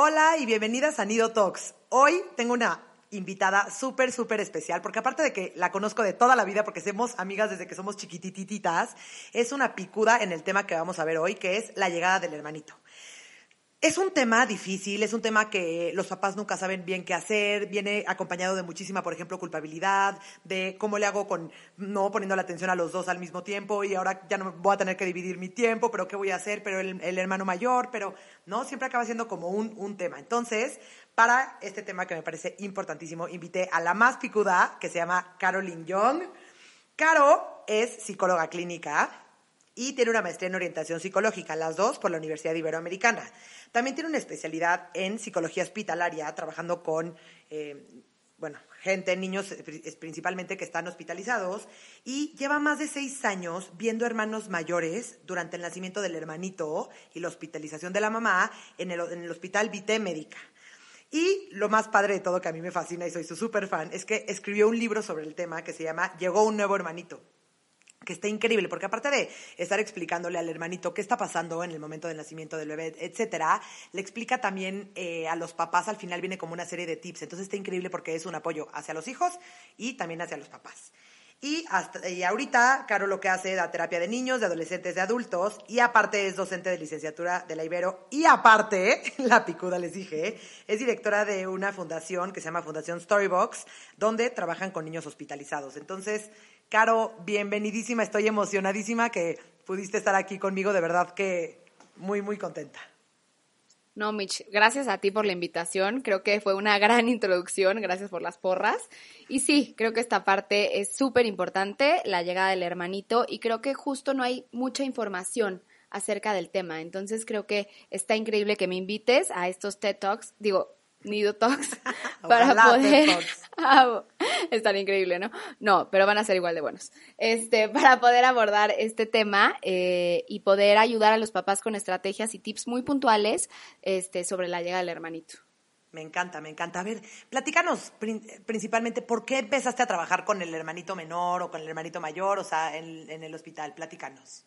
Hola y bienvenidas a Nido Talks. Hoy tengo una invitada súper, súper especial, porque aparte de que la conozco de toda la vida, porque somos amigas desde que somos chiquitititas, es una picuda en el tema que vamos a ver hoy, que es la llegada del hermanito. Es un tema difícil, es un tema que los papás nunca saben bien qué hacer, viene acompañado de muchísima, por ejemplo, culpabilidad, de cómo le hago con no poniendo la atención a los dos al mismo tiempo y ahora ya no voy a tener que dividir mi tiempo, pero qué voy a hacer, pero el, hermano mayor, pero no, siempre acaba siendo como un, un tema. Entonces, para este tema que me parece importantísimo, invité a la más picuda, que se llama Caroline Young. Caro es psicóloga clínica, y tiene una maestría en orientación psicológica, las dos por la Universidad Iberoamericana. También tiene una especialidad en psicología hospitalaria, trabajando con, eh, bueno, gente, niños principalmente que están hospitalizados, y lleva más de seis años viendo hermanos mayores durante el nacimiento del hermanito y la hospitalización de la mamá en el, hospital Vité Médica. Y lo más padre de todo que a mí me fascina y soy su súper fan es que escribió un libro sobre el tema que se llama Llegó un nuevo hermanito que está increíble, porque aparte de estar explicándole al hermanito qué está pasando en el momento del nacimiento del bebé, etcétera, le explica también eh, a los papás, al final viene como una serie de tips. Entonces está increíble porque es un apoyo hacia los hijos y también hacia los papás. Y, y ahorita, Caro lo que hace da terapia de niños, de adolescentes, de adultos, y aparte es docente de licenciatura de la Ibero, y aparte, la picuda les dije, es directora de una fundación que se llama Fundación Storybox, donde trabajan con niños hospitalizados. Entonces, Caro, bienvenidísima, estoy emocionadísima que pudiste estar aquí conmigo, de verdad que muy, muy contenta. No, Mitch, gracias a ti por la invitación. Creo que fue una gran introducción. Gracias por las porras. Y sí, creo que esta parte es súper importante, la llegada del hermanito, y creo que justo no hay mucha información acerca del tema. Entonces creo que está increíble que me invites a estos TED Talks. Digo, Nido Talks para poder ah, estar increíble, ¿no? No, pero van a ser igual de buenos. Este, para poder abordar este tema eh, y poder ayudar a los papás con estrategias y tips muy puntuales este, sobre la llegada del hermanito. Me encanta, me encanta. A ver, platícanos principalmente por qué empezaste a trabajar con el hermanito menor o con el hermanito mayor, o sea, en, en el hospital. Platícanos.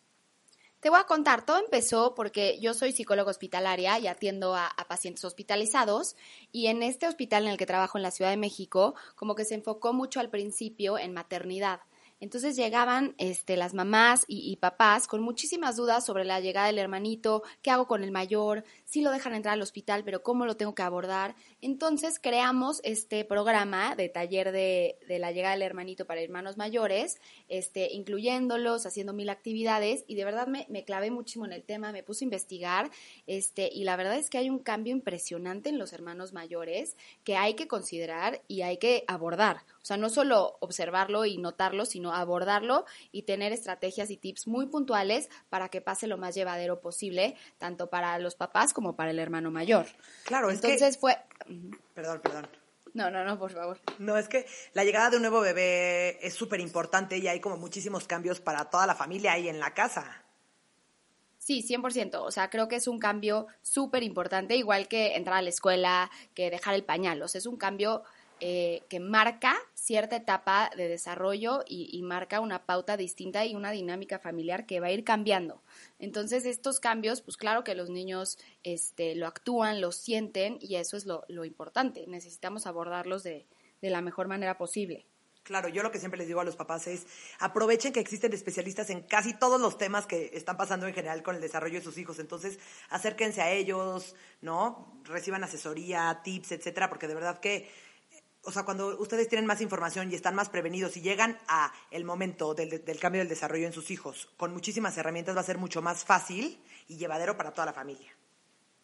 Te voy a contar, todo empezó porque yo soy psicóloga hospitalaria y atiendo a, a, pacientes hospitalizados y en este hospital en el que trabajo en la Ciudad de México, como que se enfocó mucho al principio en maternidad. Entonces llegaban este, las mamás y, papás con muchísimas dudas sobre la llegada del hermanito, qué hago con el mayor, si lo dejan entrar al hospital, pero cómo lo tengo que abordar. Entonces creamos este programa de taller de, de la llegada del hermanito para hermanos mayores, este, incluyéndolos, haciendo mil actividades y de verdad me, me, clavé muchísimo en el tema, me puse a investigar este, y la verdad es que hay un cambio impresionante en los hermanos mayores que hay que considerar y hay que abordar. O sea, no solo observarlo y notarlo, sino abordarlo y tener estrategias y tips muy puntuales para que pase lo más llevadero posible, tanto para los papás como para el hermano mayor. Claro, entonces es que... fue. Perdón, perdón. No, no, no, por favor. No, es que la llegada de un nuevo bebé es súper importante y hay como muchísimos cambios para toda la familia y en la casa. Sí, 100%. O sea, creo que es un cambio súper importante, igual que entrar a la escuela, que dejar el pañal. O sea, es un cambio eh, que marca cierta etapa de desarrollo y, y, marca una pauta distinta y una dinámica familiar que va a ir cambiando. Entonces, estos cambios, pues claro que los niños este, lo actúan, lo sienten y eso es lo, lo importante. Necesitamos abordarlos de, de la mejor manera posible. Claro, yo lo que siempre les digo a los papás es aprovechen que existen especialistas en casi todos los temas que están pasando en general con el desarrollo de sus hijos. Entonces, acérquense a ellos, ¿no? Reciban asesoría, tips, etcétera, porque de verdad que o sea, cuando ustedes tienen más información y están más prevenidos y llegan a el momento del, del, cambio del desarrollo en sus hijos con muchísimas herramientas, va a ser mucho más fácil y llevadero para toda la familia.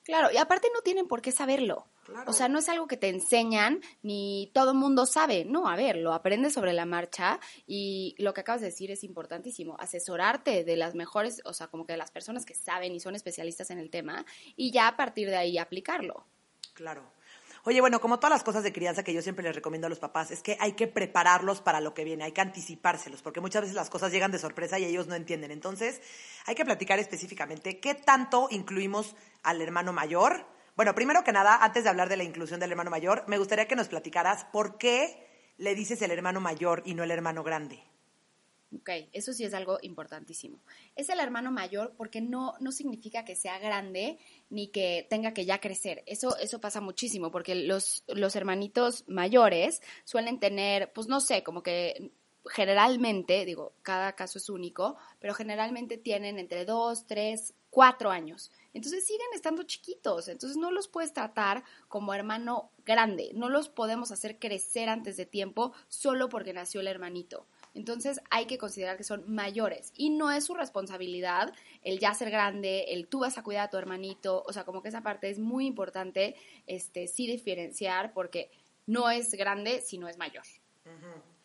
Claro, y aparte no tienen por qué saberlo. Claro. O sea, no es algo que te enseñan ni todo el mundo sabe. No, a ver, lo aprendes sobre la marcha y lo que acabas de decir es importantísimo. Asesorarte de las mejores, o sea, como que de las personas que saben y son especialistas en el tema y ya a partir de ahí aplicarlo. Claro. Oye, bueno, como todas las cosas de crianza que yo siempre les recomiendo a los papás, es que hay que prepararlos para lo que viene, hay que anticipárselos, porque muchas veces las cosas llegan de sorpresa y ellos no entienden. Entonces, hay que platicar específicamente qué tanto incluimos al hermano mayor. Bueno, primero que nada, antes de hablar de la inclusión del hermano mayor, me gustaría que nos platicaras por qué le dices el hermano mayor y no el hermano grande. Ok, eso sí es algo importantísimo. Es el hermano mayor porque no, no significa que sea grande ni que tenga que ya crecer. Eso, eso pasa muchísimo porque los, los hermanitos mayores suelen tener, pues no sé, como que generalmente, digo, cada caso es único, pero generalmente tienen entre dos, tres, cuatro años. Entonces siguen estando chiquitos, entonces no los puedes tratar como hermano grande, no los podemos hacer crecer antes de tiempo solo porque nació el hermanito. Entonces hay que considerar que son mayores y no es su responsabilidad el ya ser grande, el tú vas a cuidar a tu hermanito, o sea, como que esa parte es muy importante, este, sí diferenciar porque no es grande si no es mayor.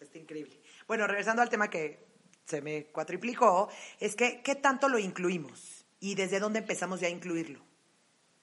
Está increíble. Bueno, regresando al tema que se me cuatriplicó, es que ¿qué tanto lo incluimos? ¿Y desde dónde empezamos ya a incluirlo?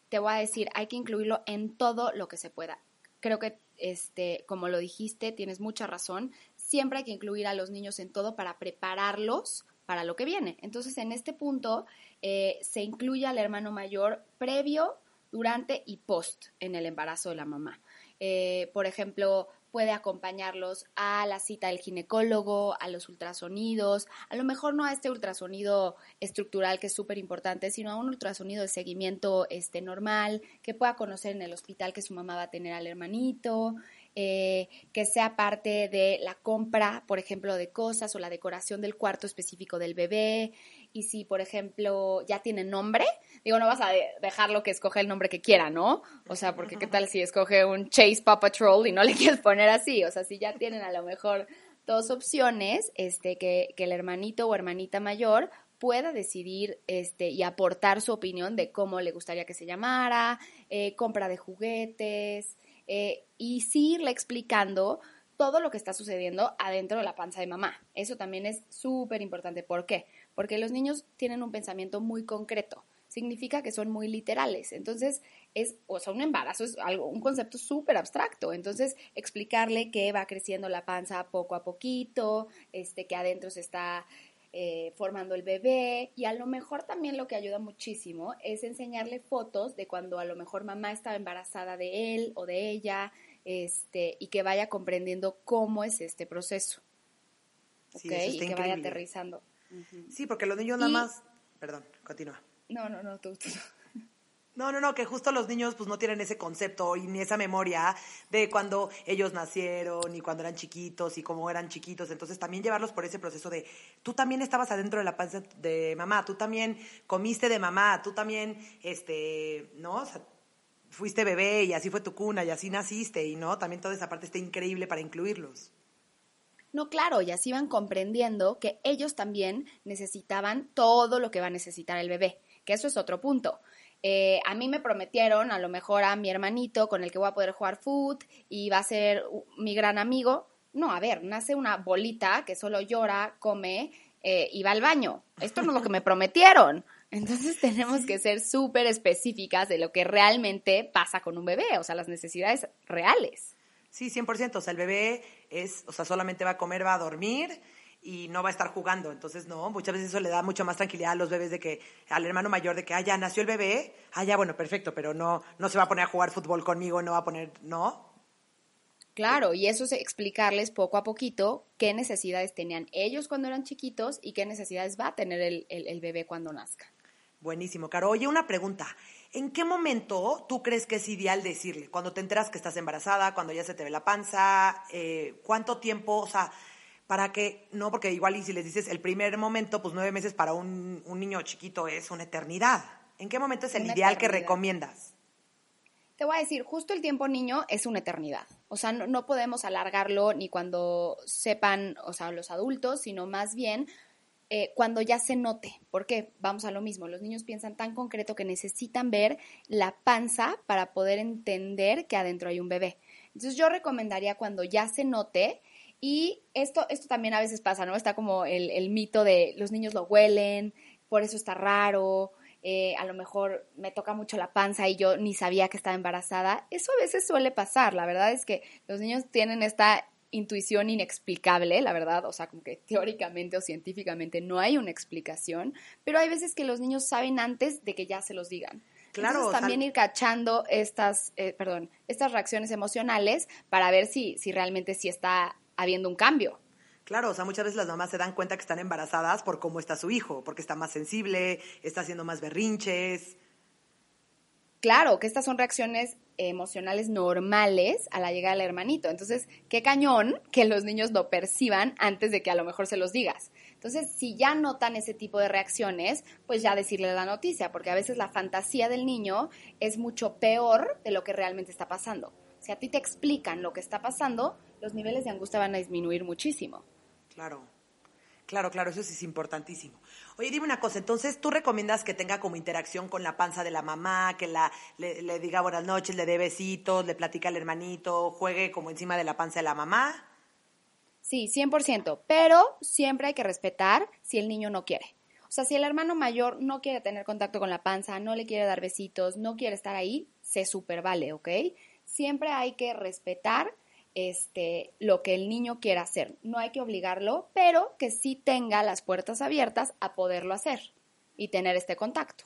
Te voy a decir, hay que incluirlo en todo lo que se pueda. Creo que, este, como lo dijiste, tienes mucha razón siempre hay que incluir a los niños en todo para prepararlos para lo que viene. Entonces, en este punto, eh, se incluye al hermano mayor previo, durante y post en el embarazo de la mamá. Eh, por ejemplo, puede acompañarlos a la cita del ginecólogo, a los ultrasonidos, a lo mejor no a este ultrasonido estructural que es súper importante, sino a un ultrasonido de seguimiento este, normal, que pueda conocer en el hospital que su mamá va a tener al hermanito, eh, que sea parte de la compra, por ejemplo, de cosas o la decoración del cuarto específico del bebé. Y si, por ejemplo, ya tiene nombre, digo, no vas a dejarlo que escoge el nombre que quiera, ¿no? O sea, porque qué tal si escoge un Chase Paw Patrol y no le quieres poner así. O sea, si ya tienen a lo mejor dos opciones, este, que, que el hermanito o hermanita mayor pueda decidir este, y aportar su opinión de cómo le gustaría que se llamara, eh, compra de juguetes, eh, y sí irle explicando todo lo que está sucediendo adentro de la panza de mamá. Eso también es súper importante. ¿Por qué? Porque los niños tienen un pensamiento muy concreto. Significa que son muy literales. Entonces, es, o sea, un embarazo es algo, un concepto súper abstracto. Entonces, explicarle que va creciendo la panza poco a poquito, este, que adentro se está eh, formando el bebé y a lo mejor también lo que ayuda muchísimo es enseñarle fotos de cuando a lo mejor mamá estaba embarazada de él o de ella este, y que vaya comprendiendo cómo es este proceso. Sí, y que vaya aterrizando. Sí, porque los niños nada más... Perdón, continúa. No, no, no, tú, tú. No, no, no, que justo los niños pues no tienen ese concepto y ni esa memoria de cuando ellos nacieron y cuando eran chiquitos y cómo eran chiquitos. Entonces también llevarlos por ese proceso de tú también estabas adentro de la panza de mamá, tú también comiste de mamá, tú también, este, ¿no? O sea, fuiste bebé y así fue tu cuna y así naciste y no, también toda esa parte está increíble para incluirlos. No, claro, y así van comprendiendo que ellos también necesitaban todo lo que va a necesitar el bebé, que eso es otro punto. Eh, a mí me prometieron a lo mejor a mi hermanito con el que voy a poder jugar foot y va a ser mi gran amigo. No, a ver, nace una bolita que solo llora, come eh, y va al baño. Esto no es lo que me prometieron. Entonces tenemos que ser súper específicas de lo que realmente pasa con un bebé, o sea, las necesidades reales. Sí, 100%. O sea, el bebé es, o sea, solamente va a comer, va a dormir y no va a estar jugando. Entonces, no, muchas veces eso le da mucha más tranquilidad a los bebés de que, al hermano mayor de que, ah, ya nació el bebé, ah, ya, bueno, perfecto, pero no, no se va a poner a jugar fútbol conmigo, no va a poner, ¿no? Claro, y eso es explicarles poco a poquito qué necesidades tenían ellos cuando eran chiquitos y qué necesidades va a tener el, el, bebé cuando nazca. Buenísimo, Caro. Oye, una pregunta. ¿En qué momento tú crees que es ideal decirle? Cuando te enteras que estás embarazada, cuando ya se te ve la panza, eh, ¿cuánto tiempo? O sea, para que, no, porque igual y si les dices el primer momento, pues nueve meses para un, niño chiquito es una eternidad. ¿En qué momento es el ideal que recomiendas? Te voy a decir, justo el tiempo niño es una eternidad. O sea, no, podemos alargarlo ni cuando sepan, o sea, los adultos, sino más bien eh, cuando ya se note. Porque vamos a lo mismo, los niños piensan tan concreto que necesitan ver la panza para poder entender que adentro hay un bebé. Entonces yo recomendaría cuando ya se note, y esto, esto también a veces pasa, ¿no? Está como el, mito de los niños lo huelen, por eso está raro. eh, a lo mejor me toca mucho la panza y yo ni sabía que estaba embarazada. Eso a veces suele pasar, la verdad es que los niños tienen esta intuición inexplicable, la verdad, o sea, como que teóricamente o científicamente no hay una explicación, pero hay veces que los niños saben antes de que ya se los digan. Claro, también ir cachando estas, eh, perdón, estas reacciones emocionales para ver si, si realmente sí está habiendo un cambio. Claro, o sea, muchas veces las mamás se dan cuenta que están embarazadas por cómo está su hijo, porque está más sensible, está haciendo más berrinches. Claro, que estas son reacciones emocionales normales a la llegada del hermanito. Entonces, qué cañón que los niños lo perciban antes de que a lo mejor se los digas. Entonces, si ya notan ese tipo de reacciones, pues ya decirle la noticia, porque a veces la fantasía del niño es mucho peor de lo que realmente está pasando. Si a ti te explican lo que está pasando, los niveles de angustia van a disminuir muchísimo. Claro, claro, claro, eso sí es importantísimo. Oye, dime una cosa, entonces, ¿tú recomiendas que tenga como interacción con la panza de la mamá, que la, le, diga buenas noches, le dé besitos, le platica al hermanito, juegue como encima de la panza de la mamá? Sí, 100%, pero siempre hay que respetar si el niño no quiere. O sea, si el hermano mayor no quiere tener contacto con la panza, no le quiere dar besitos, no quiere estar ahí, se super vale, ¿ok? Siempre hay que respetar este, lo que el niño quiera hacer. No hay que obligarlo, pero que sí tenga las puertas abiertas a poderlo hacer y tener este contacto.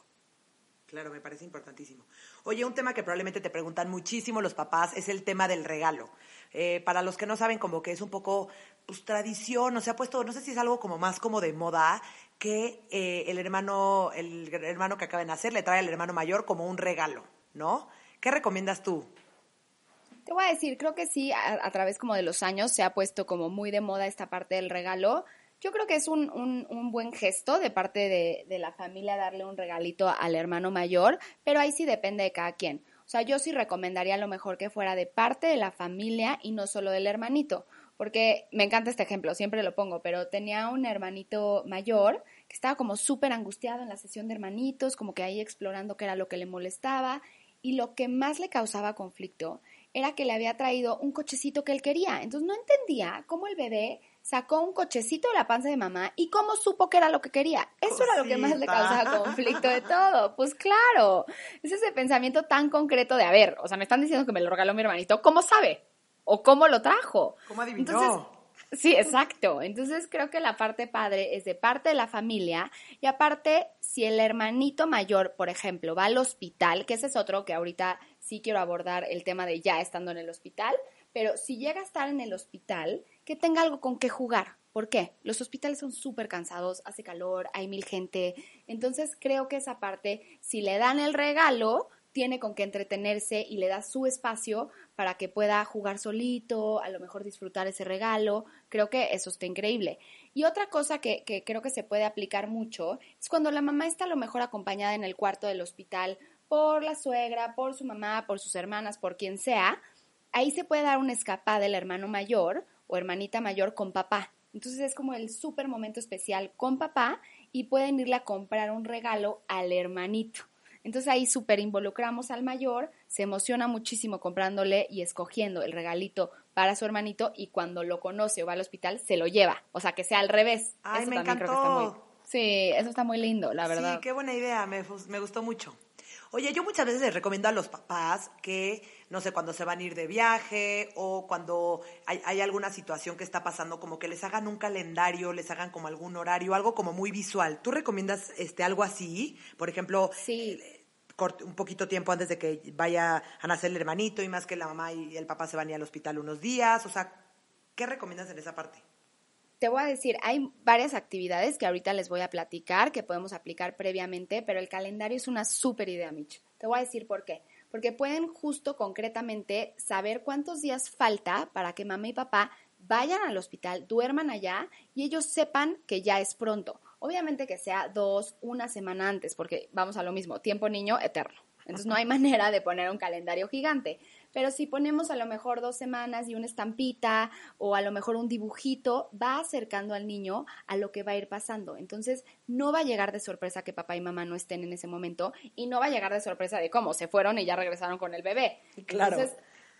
Claro, me parece importantísimo. Oye, un tema que probablemente te preguntan muchísimo los papás es el tema del regalo. Eh, para los que no saben, como que es un poco pues, tradición, o se ha puesto, no sé si es algo como más como de moda, que eh, el hermano, el hermano que acaba de nacer le trae al hermano mayor como un regalo, ¿no? ¿Qué recomiendas tú? Te voy a decir, creo que sí, a, través como de los años se ha puesto como muy de moda esta parte del regalo. Yo creo que es un, un, buen gesto de parte de, de, la familia darle un regalito al hermano mayor, pero ahí sí depende de cada quien. O sea, yo sí recomendaría a lo mejor que fuera de parte de la familia y no solo del hermanito, porque me encanta este ejemplo, siempre lo pongo, pero tenía un hermanito mayor que estaba como súper angustiado en la sesión de hermanitos, como que ahí explorando qué era lo que le molestaba, y lo que más le causaba conflicto era que le había traído un cochecito que él quería. Entonces no entendía cómo el bebé sacó un cochecito de la panza de mamá y cómo supo que era lo que quería. Eso era lo que más le causaba conflicto de todo. Pues claro, es ese pensamiento tan concreto de, a ver, o sea, me están diciendo que me lo regaló mi hermanito, ¿cómo sabe? ¿O cómo lo trajo? ¿Cómo adivinó? Sí, exacto. Entonces creo que la parte padre es de parte de la familia y aparte, si el hermanito mayor, por ejemplo, va al hospital, que ese es otro que ahorita sí quiero abordar el tema de ya estando en el hospital, pero si llega a estar en el hospital, que tenga algo con qué jugar. ¿Por qué? Los hospitales son súper cansados, hace calor, hay mil gente. Entonces creo que esa parte, si le dan el regalo, tiene con qué entretenerse y le da su espacio para que pueda jugar solito, a lo mejor disfrutar ese regalo. Creo que eso está increíble. Y otra cosa que, creo que se puede aplicar mucho es cuando la mamá está a lo mejor acompañada en el cuarto del hospital por la suegra, por su mamá, por sus hermanas, por quien sea, ahí se puede dar una escapada del hermano mayor o hermanita mayor con papá. Entonces es como el súper momento especial con papá y pueden irle a comprar un regalo al hermanito. Entonces ahí súper involucramos al mayor, se emociona muchísimo comprándole y escogiendo el regalito para su hermanito y cuando lo conoce o va al hospital se lo lleva. O sea, que sea al revés. Ay, me encantó. Sí, eso está muy lindo, la verdad. Sí, qué buena idea, me, me gustó mucho. Oye, yo muchas veces les recomiendo a los papás que, no sé, cuando se van a ir de viaje o cuando hay, alguna situación que está pasando, como que les hagan un calendario, les hagan como algún horario, algo como muy visual. ¿Tú recomiendas este algo así? Por ejemplo, sí. Eh, un poquito tiempo antes de que vaya a nacer el hermanito y más que la mamá y el papá se van a ir al hospital unos días. O sea, ¿qué recomiendas en esa parte? Te voy a decir, hay varias actividades que ahorita les voy a platicar que podemos aplicar previamente, pero el calendario es una súper idea, Mitch. Te voy a decir por qué. Porque pueden justo concretamente saber cuántos días falta para que mamá y papá vayan al hospital, duerman allá y ellos sepan que ya es pronto. Obviamente que sea dos, una semana antes, porque vamos a lo mismo, tiempo niño eterno. Entonces no hay manera de poner un calendario gigante. Pero si ponemos a lo mejor dos semanas y una estampita o a lo mejor un dibujito, va acercando al niño a lo que va a ir pasando. Entonces, no va a llegar de sorpresa que papá y mamá no estén en ese momento y no va a llegar de sorpresa de cómo se fueron y ya regresaron con el bebé. Claro. Entonces,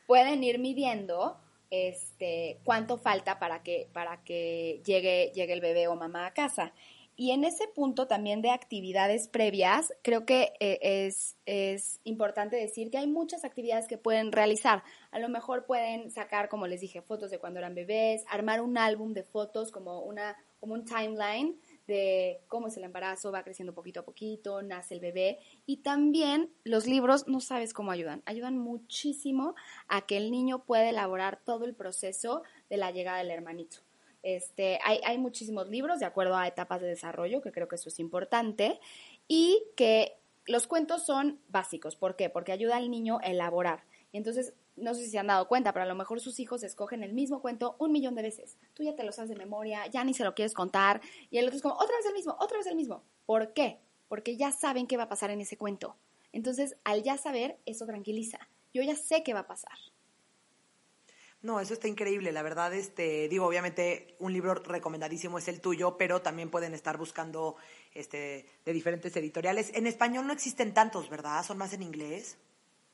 pueden ir midiendo este cuánto falta para que para que llegue llegue el bebé o mamá a casa. Y en ese punto también de actividades previas, creo que eh, es, es, importante decir que hay muchas actividades que pueden realizar. A lo mejor pueden sacar, como les dije, fotos de cuando eran bebés, armar un álbum de fotos como, una, como un timeline de cómo es el embarazo, va creciendo poquito a poquito, nace el bebé. Y también los libros, no sabes cómo ayudan, ayudan muchísimo a que el niño pueda elaborar todo el proceso de la llegada del hermanito. Este, hay, hay muchísimos libros de acuerdo a etapas de desarrollo, que creo que eso es importante, y que los cuentos son básicos. ¿Por qué? Porque ayuda al niño a elaborar. Entonces, no sé si se han dado cuenta, pero a lo mejor sus hijos escogen el mismo cuento un millón de veces. Tú ya te lo sabes de memoria, ya ni se lo quieres contar, y el otro es como, otra vez el mismo, otra vez el mismo. ¿Por qué? Porque ya saben qué va a pasar en ese cuento. Entonces, al ya saber, eso tranquiliza. Yo ya sé qué va a pasar. No, eso está increíble, la verdad, este, digo, obviamente un libro recomendadísimo es el tuyo, pero también pueden estar buscando este, de diferentes editoriales. En español no existen tantos, ¿verdad? ¿Son más en inglés?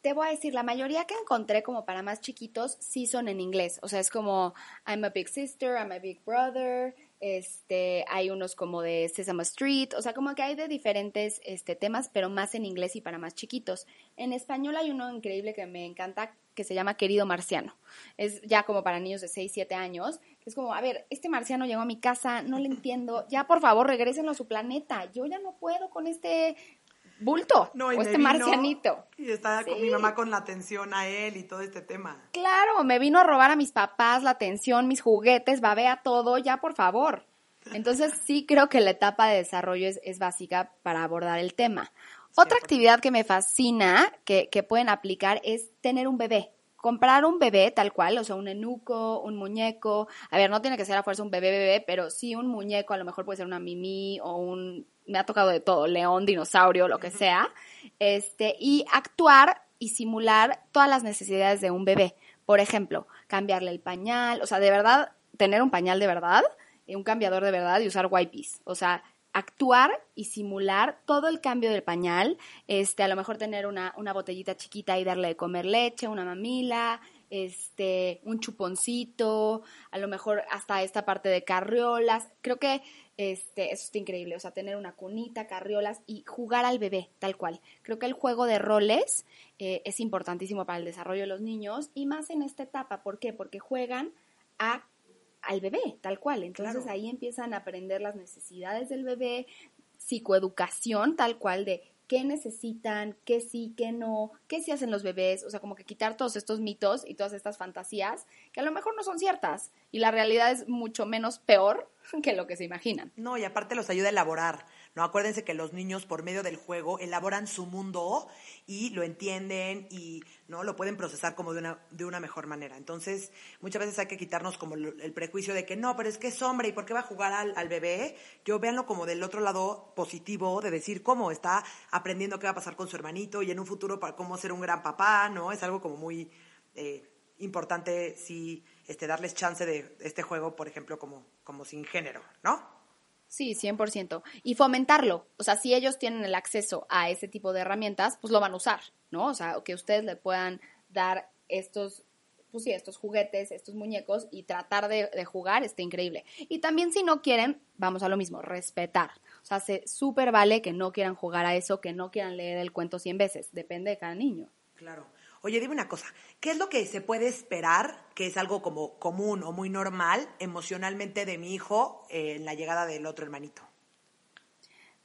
Te voy a decir, la mayoría que encontré como para más chiquitos sí son en inglés. O sea, es como I'm a big sister, I'm a big brother, este, hay unos como de Sesame Street, o sea, como que hay de diferentes este, temas, pero más en inglés y para más chiquitos. En español hay uno increíble que me encanta, que se llama Querido Marciano. Es ya como para niños de 6, 7 años. Es como, a ver, este marciano llegó a mi casa, no le entiendo, ya por favor regrésenlo a su planeta. Yo ya no puedo con este bulto no, o este marcianito. Y está con mi mamá con la atención a él y todo este tema. Claro, me vino a robar a mis papás la atención, mis juguetes, babea todo, ya por favor. Entonces sí creo que la etapa de desarrollo es, es básica para abordar el tema. Otra actividad que me fascina que, que pueden aplicar es tener un bebé comprar un bebé tal cual, o sea, un enuco, un muñeco. A ver, no tiene que ser a fuerza un bebé bebé, pero sí un muñeco, a lo mejor puede ser una mimi o un me ha tocado de todo, león, dinosaurio, lo que sea. Este, y actuar y simular todas las necesidades de un bebé. Por ejemplo, cambiarle el pañal, o sea, de verdad tener un pañal de verdad, y un cambiador de verdad y usar wipes. O sea, actuar y simular todo el cambio del pañal, este, a lo mejor tener una, una botellita chiquita y darle de comer leche, una mamila, este, un chuponcito, a lo mejor hasta esta parte de carriolas. Creo que este, eso está increíble, o sea, tener una cunita, carriolas y jugar al bebé, tal cual. Creo que el juego de roles eh, es importantísimo para el desarrollo de los niños y más en esta etapa. ¿Por qué? Porque juegan a al bebé, tal cual. Entonces ahí empiezan a aprender las necesidades del bebé, psicoeducación, tal cual, de qué necesitan, qué sí, qué no, qué sí hacen los bebés, o sea, como que quitar todos estos mitos y todas estas fantasías que a lo mejor no son ciertas y la realidad es mucho menos peor que lo que se imaginan. No, y aparte los ayuda a elaborar, ¿no? Acuérdense que los niños por medio del juego elaboran su mundo y lo entienden y no lo pueden procesar como de una, de una mejor manera. Entonces, muchas veces hay que quitarnos como el prejuicio de que no, pero es que es hombre y ¿por qué va a jugar al, bebé? Yo véanlo como del otro lado positivo, de decir cómo está aprendiendo qué va a pasar con su hermanito y en un futuro para cómo ser un gran papá, ¿no? Es algo como muy eh, importante, sí, este, darles chance de este juego, por ejemplo, como, como sin género, ¿no? Sí, 100%. Y fomentarlo. O sea, si ellos tienen el acceso a ese tipo de herramientas, pues lo van a usar, ¿no? O sea, que ustedes le puedan dar estos, pues sí, estos juguetes, estos muñecos y tratar de, jugar, está increíble. Y también si no quieren, vamos a lo mismo, respetar. O sea, se súper vale que no quieran jugar a eso, que no quieran leer el cuento 100 veces. Depende de cada niño. Claro. Oye, dime una cosa, ¿qué es lo que se puede esperar, que es algo como común o muy normal emocionalmente de mi hijo eh, en la llegada del otro hermanito?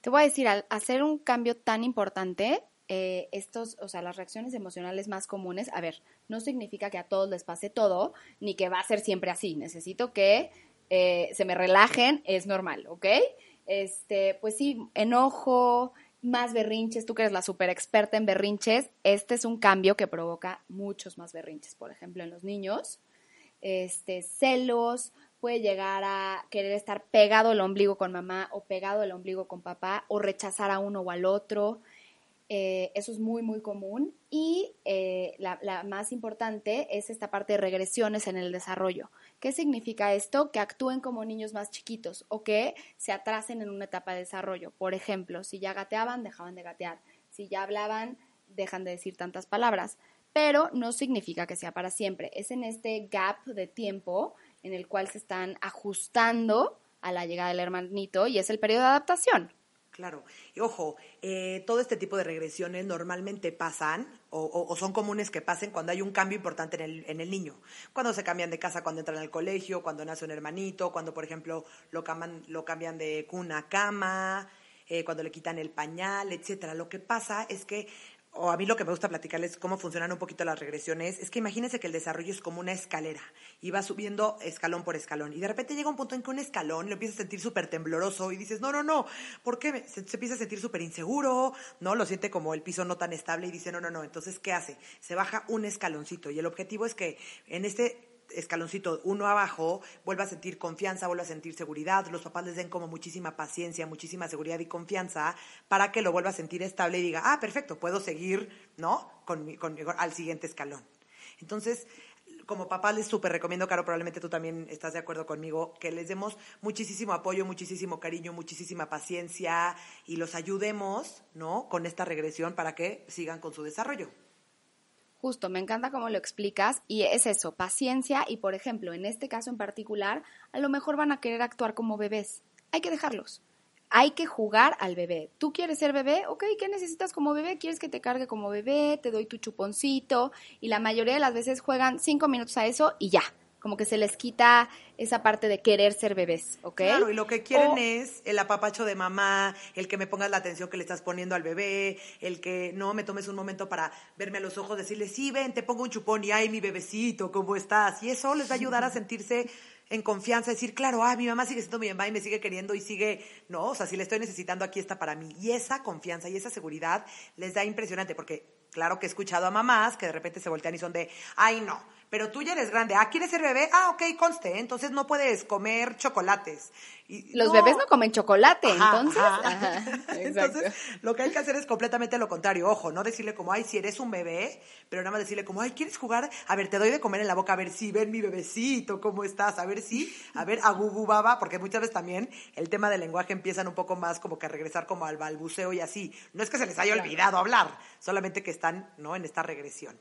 Te voy a decir, al hacer un cambio tan importante, eh, estos, o sea, las reacciones emocionales más comunes, a ver, no significa que a todos les pase todo, ni que va a ser siempre así. Necesito que eh, se me relajen, es normal, ¿ok? Este, pues sí, enojo, más berrinches, tú que eres la super experta en berrinches, este es un cambio que provoca muchos más berrinches, por ejemplo, en los niños. Este, celos, puede llegar a querer estar pegado el ombligo con mamá o pegado el ombligo con papá o rechazar a uno o al otro. Eh, eso es muy, muy común. Y eh, la, la, más importante es esta parte de regresiones en el desarrollo. ¿Qué significa esto? Que actúen como niños más chiquitos o que se atrasen en una etapa de desarrollo. Por ejemplo, si ya gateaban, dejaban de gatear. Si ya hablaban, dejan de decir tantas palabras. Pero no significa que sea para siempre. Es en este gap de tiempo en el cual se están ajustando a la llegada del hermanito y es el periodo de adaptación. Claro. Y ojo, eh, todo este tipo de regresiones normalmente pasan o, son comunes que pasen cuando hay un cambio importante en el, en el niño. Cuando se cambian de casa, cuando entran al colegio, cuando nace un hermanito, cuando, por ejemplo, lo, cambian, lo cambian de cuna a cama, eh, cuando le quitan el pañal, etcétera. Lo que pasa es que o a mí lo que me gusta platicarles cómo funcionan un poquito las regresiones, es que imagínense que el desarrollo es como una escalera y va subiendo escalón por escalón. Y de repente llega un punto en que un escalón lo empieza a sentir súper tembloroso y dices, no, no, no, ¿por qué? Se, se empieza a sentir súper inseguro, ¿no? Lo siente como el piso no tan estable y dice, no, no, no. Entonces, ¿qué hace? Se baja un escaloncito y el objetivo es que en este escaloncito uno abajo, vuelva a sentir confianza, vuelva a sentir seguridad, los papás les den como muchísima paciencia, muchísima seguridad y confianza para que lo vuelva a sentir estable y diga, ah, perfecto, puedo seguir, ¿no? Con, con, al siguiente escalón. Entonces, como papá les súper recomiendo, Caro, probablemente tú también estás de acuerdo conmigo, que les demos muchísimo apoyo, muchísimo cariño, muchísima paciencia y los ayudemos, ¿no? Con esta regresión para que sigan con su desarrollo. Justo, me encanta cómo lo explicas y es eso, paciencia y por ejemplo, en este caso en particular, a lo mejor van a querer actuar como bebés. Hay que dejarlos. Hay que jugar al bebé. ¿Tú quieres ser bebé? Ok, ¿qué necesitas como bebé? ¿Quieres que te cargue como bebé? Te doy tu chuponcito. Y la mayoría de las veces juegan cinco minutos a eso y ya como que se les quita esa parte de querer ser bebés, ¿ok? Claro, y lo que quieren es el apapacho de mamá, el que me pongas la atención que le estás poniendo al bebé, el que no me tomes un momento para verme a los ojos, decirle, sí, ven, te pongo un chupón y ay, mi bebecito, ¿cómo estás? Y eso les va a ayudar a sentirse en confianza, decir, claro, ah, mi mamá sigue siendo mi mamá y me sigue queriendo y sigue, no, o sea, si le estoy necesitando, aquí está para mí. Y esa confianza y esa seguridad les da impresionante, porque claro que he escuchado a mamás que de repente se voltean y son de, ay, no, pero tú ya eres grande. Ah, ¿quieres ser bebé? Ah, ok, conste. Entonces no puedes comer chocolates. Y, Los bebés no comen chocolate, entonces. entonces, lo que hay que hacer es completamente lo contrario. Ojo, no decirle como, ay, si eres un bebé, pero nada más decirle como, ay, ¿quieres jugar? A ver, te doy de comer en la boca, a ver si ven mi bebecito, ¿cómo estás? A ver si, a ver, a gugu baba, porque muchas veces también el tema del lenguaje empiezan un poco más como que a regresar como al balbuceo y así. No es que se les haya olvidado hablar, solamente que están, ¿no? En esta regresión.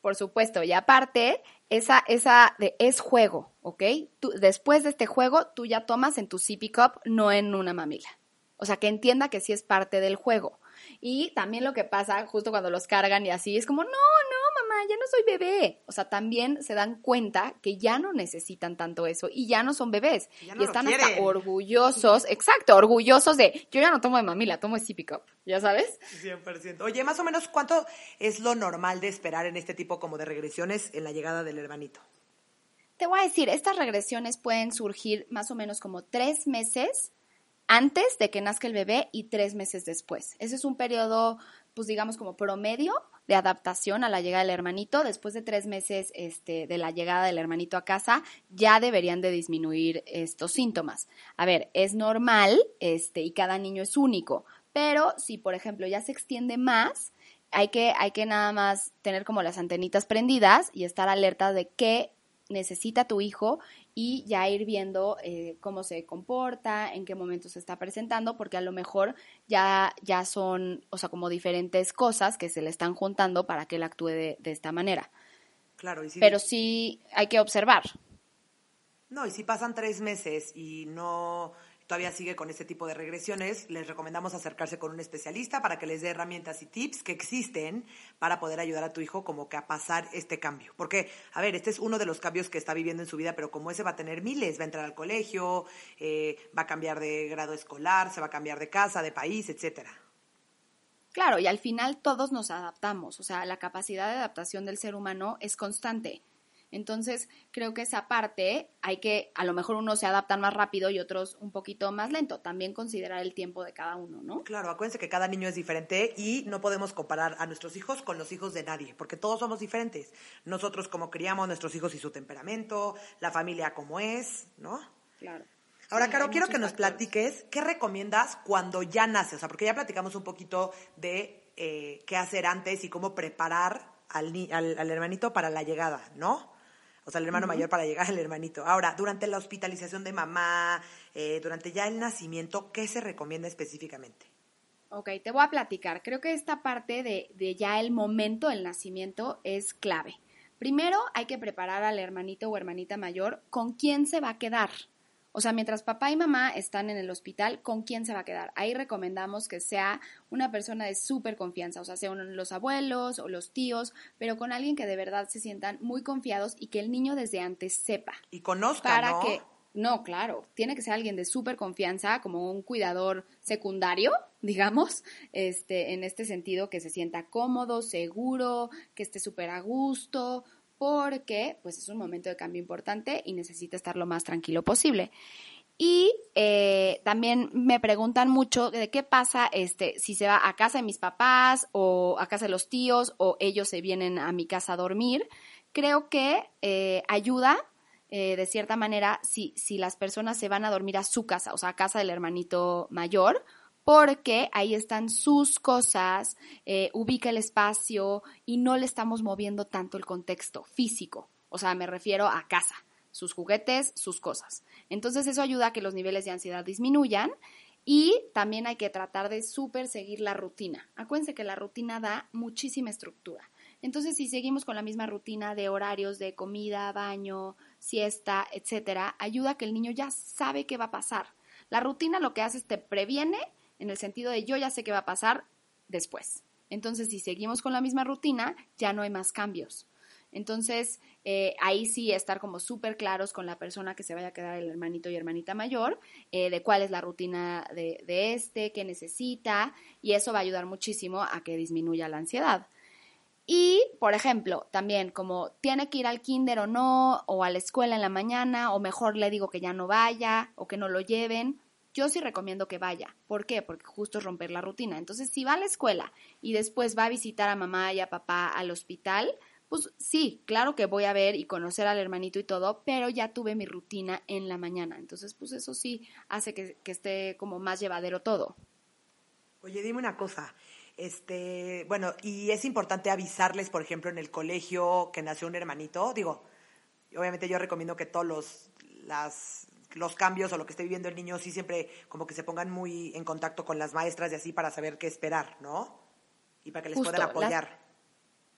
Por supuesto, y aparte, esa, esa de, es juego, ¿ok? Tú, después de este juego, tú ya tomas en tu sippy cup, no en una mamila. O sea, que entienda que sí es parte del juego. Y también lo que pasa justo cuando los cargan y así, es como, no, no, ya no soy bebé. O sea, también se dan cuenta que ya no necesitan tanto eso y ya no son bebés. y están hasta orgullosos, exacto, orgullosos de, yo ya no tomo de mamila, tomo de sippy cup, ¿ya sabes? 100%. Oye, más o menos, ¿cuánto es lo normal de esperar en este tipo como de regresiones en la llegada del hermanito? Te voy a decir, estas regresiones pueden surgir más o menos como tres meses antes de que nazca el bebé y tres meses después. Ese es un periodo, pues digamos, como promedio de adaptación a la llegada del hermanito. Después de tres meses este, de la llegada del hermanito a casa, ya deberían de disminuir estos síntomas. A ver, es normal este, y cada niño es único, pero si, por ejemplo, ya se extiende más, hay que, hay que nada más tener como las antenitas prendidas y estar alerta de qué necesita tu hijo y ya ir viendo eh, cómo se comporta, en qué momento se está presentando, porque a lo mejor ya, ya son, o sea, como diferentes cosas que se le están juntando para que él actúe de, esta manera. Claro, y Pero sí hay que observar. No, y si pasan tres meses y no todavía sigue con este tipo de regresiones, les recomendamos acercarse con un especialista para que les dé herramientas y tips que existen para poder ayudar a tu hijo como que a pasar este cambio. Porque, a ver, este es uno de los cambios que está viviendo en su vida, pero como ese va a tener miles, va a entrar al colegio, eh, va a cambiar de grado escolar, se va a cambiar de casa, de país, etcétera. Claro, y al final todos nos adaptamos, o sea, la capacidad de adaptación del ser humano es constante. Entonces, creo que esa parte hay que, a lo mejor unos se adaptan más rápido y otros un poquito más lento. También considerar el tiempo de cada uno, ¿no? Claro, acuérdense que cada niño es diferente y no podemos comparar a nuestros hijos con los hijos de nadie, porque todos somos diferentes. Nosotros como criamos nuestros hijos y su temperamento, la familia como es, ¿no? Claro. Ahora, Caro, quiero que nos platiques qué recomiendas cuando ya nace, o sea, porque ya platicamos un poquito de eh, qué hacer antes y cómo preparar al, al, al hermanito para la llegada, ¿no? O sea, el hermano mayor para llegar al hermanito. Ahora, durante la hospitalización de mamá, eh, durante ya el nacimiento, ¿qué se recomienda específicamente? Ok, te voy a platicar. Creo que esta parte de, de ya el momento del nacimiento es clave. Primero hay que preparar al hermanito o hermanita mayor con quién se va a quedar. O sea, mientras papá y mamá están en el hospital, ¿con quién se va a quedar? Ahí recomendamos que sea una persona de súper confianza, o sea, sean los abuelos o los tíos, pero con alguien que de verdad se sientan muy confiados y que el niño desde antes sepa. Y conozca, para ¿no? que no, claro, tiene que ser alguien de súper confianza, como un cuidador secundario, digamos, este, en este sentido, que se sienta cómodo, seguro, que esté súper a gusto, porque pues es un momento de cambio importante y necesita estar lo más tranquilo posible. Y eh, también me preguntan mucho de qué pasa este, si se va a casa de mis papás o a casa de los tíos o ellos se vienen a mi casa a dormir. Creo que eh, ayuda eh, de cierta manera si, si las personas se van a dormir a su casa, o sea, a casa del hermanito mayor, porque ahí están sus cosas, eh, ubica el espacio y no le estamos moviendo tanto el contexto físico. O sea, me refiero a casa, sus juguetes, sus cosas. Entonces eso ayuda a que los niveles de ansiedad disminuyan y también hay que tratar de súper seguir la rutina. Acuérdense que la rutina da muchísima estructura. Entonces, si seguimos con la misma rutina de horarios de comida, baño, siesta, etcétera, ayuda a que el niño ya sabe qué va a pasar. La rutina lo que hace es te previene en el sentido de yo ya sé qué va a pasar después. Entonces, si seguimos con la misma rutina, ya no hay más cambios. Entonces, eh, ahí sí estar como súper claros con la persona que se vaya a quedar el hermanito y hermanita mayor, eh, de cuál es la rutina de, de este, qué necesita, y eso va a ayudar muchísimo a que disminuya la ansiedad. Y, por ejemplo, también como tiene que ir al kinder o no, o a la escuela en la mañana, o mejor le digo que ya no vaya, o que no lo lleven, yo sí recomiendo que vaya. ¿Por qué? Porque justo es romper la rutina. Entonces, si va a la escuela y después va a visitar a mamá y a papá al hospital, pues sí, claro que voy a ver y conocer al hermanito y todo, pero ya tuve mi rutina en la mañana. Entonces, pues eso sí hace que, que esté como más llevadero todo. Oye, dime una cosa. Este, bueno, y es importante avisarles, por ejemplo, en el colegio que nació un hermanito. Digo, obviamente yo recomiendo que todos los, las, los cambios o lo que esté viviendo el niño sí siempre como que se pongan muy en contacto con las maestras y así para saber qué esperar, ¿no? Y para que les Justo, puedan apoyar.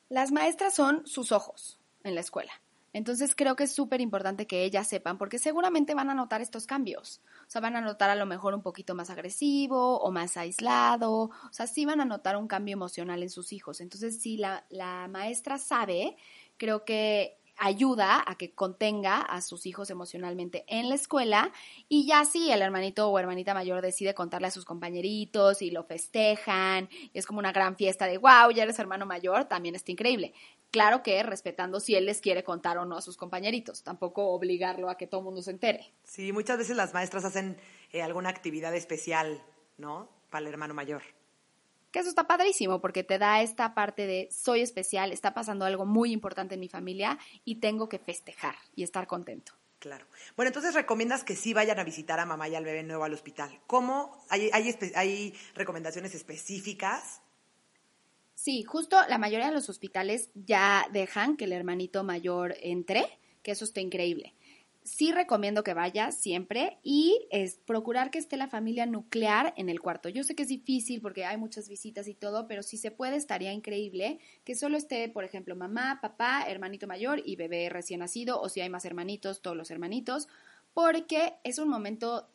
Las, las maestras son sus ojos en la escuela. Entonces creo que es súper importante que ellas sepan, porque seguramente van a notar estos cambios. O sea, van a notar a lo mejor un poquito más agresivo o más aislado. O sea, sí van a notar un cambio emocional en sus hijos. Entonces, si la, la maestra sabe, creo que ayuda a que contenga a sus hijos emocionalmente en la escuela y ya si el hermanito o hermanita mayor decide contarle a sus compañeritos y lo festejan, y es como una gran fiesta de wow, ya eres hermano mayor, también está increíble. Claro que respetando si él les quiere contar o no a sus compañeritos, tampoco obligarlo a que todo el mundo se entere. Sí, muchas veces las maestras hacen eh, alguna actividad especial, ¿no? Para el hermano mayor. Que eso está padrísimo porque te da esta parte de soy especial, está pasando algo muy importante en mi familia y tengo que festejar y estar contento. Claro. Bueno, entonces recomiendas que sí vayan a visitar a mamá y al bebé nuevo al hospital. ¿Cómo? ¿Hay, hay, recomendaciones específicas? Sí, justo la mayoría de los hospitales ya dejan que el hermanito mayor entre, que eso está increíble. Sí recomiendo que vaya siempre y es procurar que esté la familia nuclear en el cuarto. Yo sé que es difícil porque hay muchas visitas y todo, pero si se puede estaría increíble que solo esté, por ejemplo, mamá, papá, hermanito mayor y bebé recién nacido o si hay más hermanitos, todos los hermanitos, porque es un momento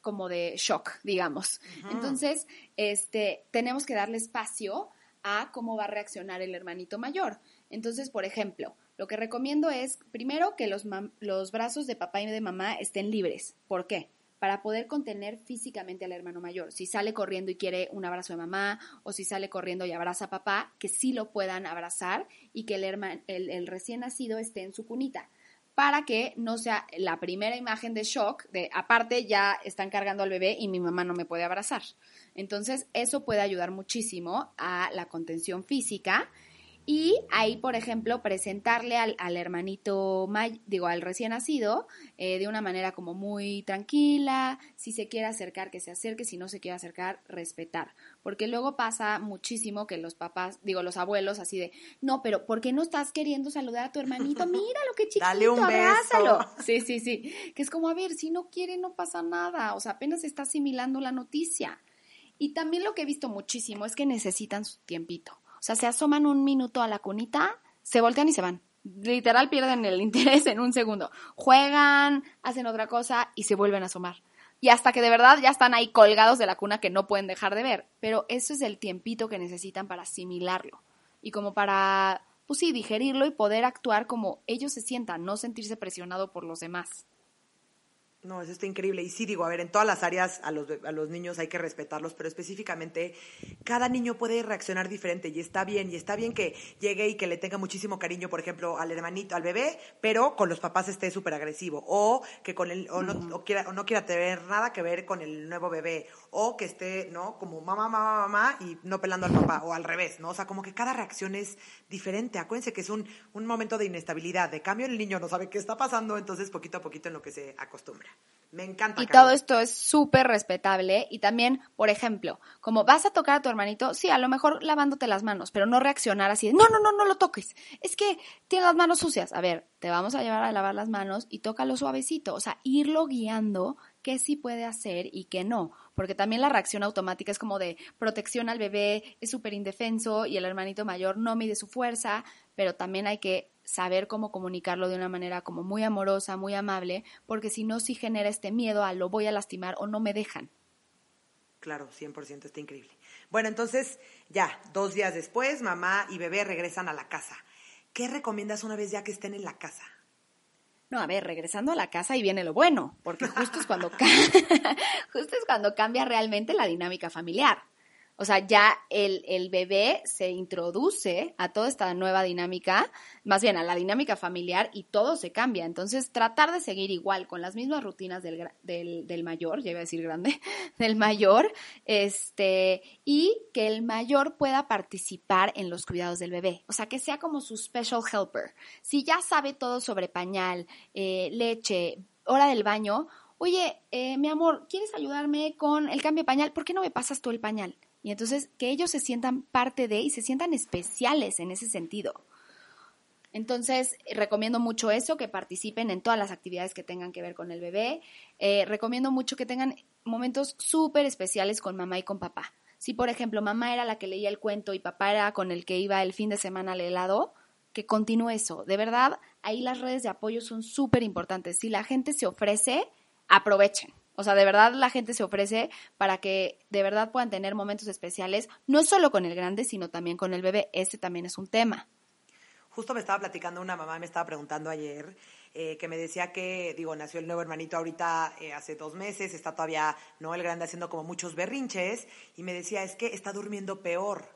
como de shock, digamos. Entonces, este, tenemos que darle espacio a cómo va a reaccionar el hermanito mayor. Entonces, por ejemplo, lo que recomiendo es, primero, que los, los brazos de papá y de mamá estén libres. ¿Por qué? Para poder contener físicamente al hermano mayor. Si sale corriendo y quiere un abrazo de mamá, o si sale corriendo y abraza a papá, que sí lo puedan abrazar y que el, el, el recién nacido esté en su cunita para que no sea la primera imagen de shock de aparte ya están cargando al bebé y mi mamá no me puede abrazar. Entonces, eso puede ayudar muchísimo a la contención física y ahí, por ejemplo, presentarle al, al hermanito, may, digo, al recién nacido, eh, de una manera como muy tranquila, si se quiere acercar, que se acerque, si no se quiere acercar, respetar. Porque luego pasa muchísimo que los papás, digo, los abuelos, así de, no, pero ¿por qué no estás queriendo saludar a tu hermanito? Mira lo que chiquito, Dale un abrázalo. beso. Sí, sí, sí. Que es como, a ver, si no quiere, no pasa nada. O sea, apenas está asimilando la noticia. Y también lo que he visto muchísimo es que necesitan su tiempito. Sea, se asoman un minuto a la cunita, se voltean y se van. literal pierden el interés en un segundo. Juegan, hacen otra cosa y se vuelven a asomar. Y hasta que de verdad ya están ahí colgados de la cuna que no pueden dejar de ver. Pero eso es el tiempito que necesitan para asimilarlo. Y como para, pues sí, digerirlo y poder actuar como ellos se sientan, no sentirse presionado por los demás. No, eso está increíble. Y sí, digo, a ver, en todas las áreas a los, a los niños hay que respetarlos, pero específicamente cada niño puede reaccionar diferente y está bien. Y está bien que llegue y que le tenga muchísimo cariño, por ejemplo, al hermanito, al bebé, pero con los papás esté súper agresivo. O que con él, o no, quiera, o no quiera tener nada que ver con el nuevo bebé. O que esté, ¿no? Como mamá, mamá, mamá y no pelando al papá. O al revés, ¿no? O sea, como que cada reacción es diferente. Acuérdense que es un, un momento de inestabilidad. De cambio, el niño no sabe qué está pasando, entonces poquito a poquito en lo que se acostumbra. Me encanta. Y todo esto es súper respetable. Y también, por ejemplo, como vas a tocar a tu hermanito, sí, a lo mejor lavándote las manos, pero no reaccionar así de, no, no, no, no lo toques. Es que tiene las manos sucias. A ver, te vamos a llevar a lavar las manos y tócalo suavecito. O sea, irlo guiando qué sí puede hacer y qué no. Porque también la reacción automática es como de protección al bebé, es súper indefenso y el hermanito mayor no mide su fuerza, pero también hay que saber cómo comunicarlo de una manera como muy amorosa, muy amable, porque si no, sí genera este miedo a lo voy a lastimar o no me dejan. Claro, 100%, está increíble. Bueno, entonces ya, dos días después, mamá y bebé regresan a la casa. ¿Qué recomiendas una vez ya que estén en la casa? No, a ver, regresando a la casa y viene lo bueno, porque justo es cuando, justo es cuando cambia realmente la dinámica familiar. O sea, ya el, el, bebé se introduce a toda esta nueva dinámica, más bien a la dinámica familiar y todo se cambia. Entonces, tratar de seguir igual con las mismas rutinas del, del, del mayor, ya iba a decir grande, del mayor, este, y que el mayor pueda participar en los cuidados del bebé. O sea, que sea como su special helper. Si ya sabe todo sobre pañal, eh, leche, hora del baño, oye, eh, mi amor, ¿quieres ayudarme con el cambio de pañal? ¿Por qué no me pasas tú el pañal? Y entonces que ellos se sientan parte de y se sientan especiales en ese sentido. Entonces, recomiendo mucho eso, que participen en todas las actividades que tengan que ver con el bebé. Eh, recomiendo mucho que tengan momentos súper especiales con mamá y con papá. Si, por ejemplo, mamá era la que leía el cuento y papá era con el que iba el fin de semana al helado, que continúe eso. De verdad, ahí las redes de apoyo son súper importantes. Si la gente se ofrece, aprovechen. O sea, de verdad la gente se ofrece para que de verdad puedan tener momentos especiales, no solo con el grande, sino también con el bebé. Ese también es un tema. Justo me estaba platicando una mamá, me estaba preguntando ayer, eh, que me decía que, digo, nació el nuevo hermanito ahorita eh, hace dos meses, está todavía, ¿no? El grande haciendo como muchos berrinches, y me decía, es que está durmiendo peor.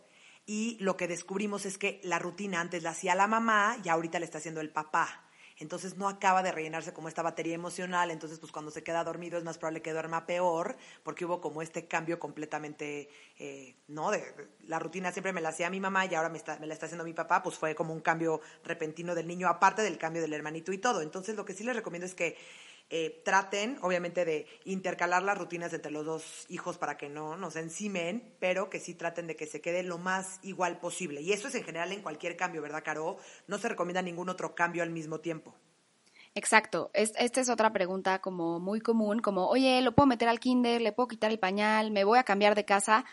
Y lo que descubrimos es que la rutina antes la hacía la mamá y ahorita le está haciendo el papá entonces no acaba de rellenarse como esta batería emocional, entonces pues cuando se queda dormido es más probable que duerma peor, porque hubo como este cambio completamente, eh, ¿no? De, la rutina siempre me la hacía mi mamá y ahora me, está, me la está haciendo mi papá, pues fue como un cambio repentino del niño, aparte del cambio del hermanito y todo. Entonces lo que sí les recomiendo es que eh, traten, obviamente, de intercalar las rutinas entre los dos hijos para que no nos encimen, pero que sí traten de que se quede lo más igual posible. Y eso es en general en cualquier cambio, ¿verdad, Caro? No se recomienda ningún otro cambio al mismo tiempo. Exacto. esta es otra pregunta como muy común, como, oye, ¿lo puedo meter al kinder? ¿Le puedo quitar el pañal? ¿Me voy a cambiar de casa?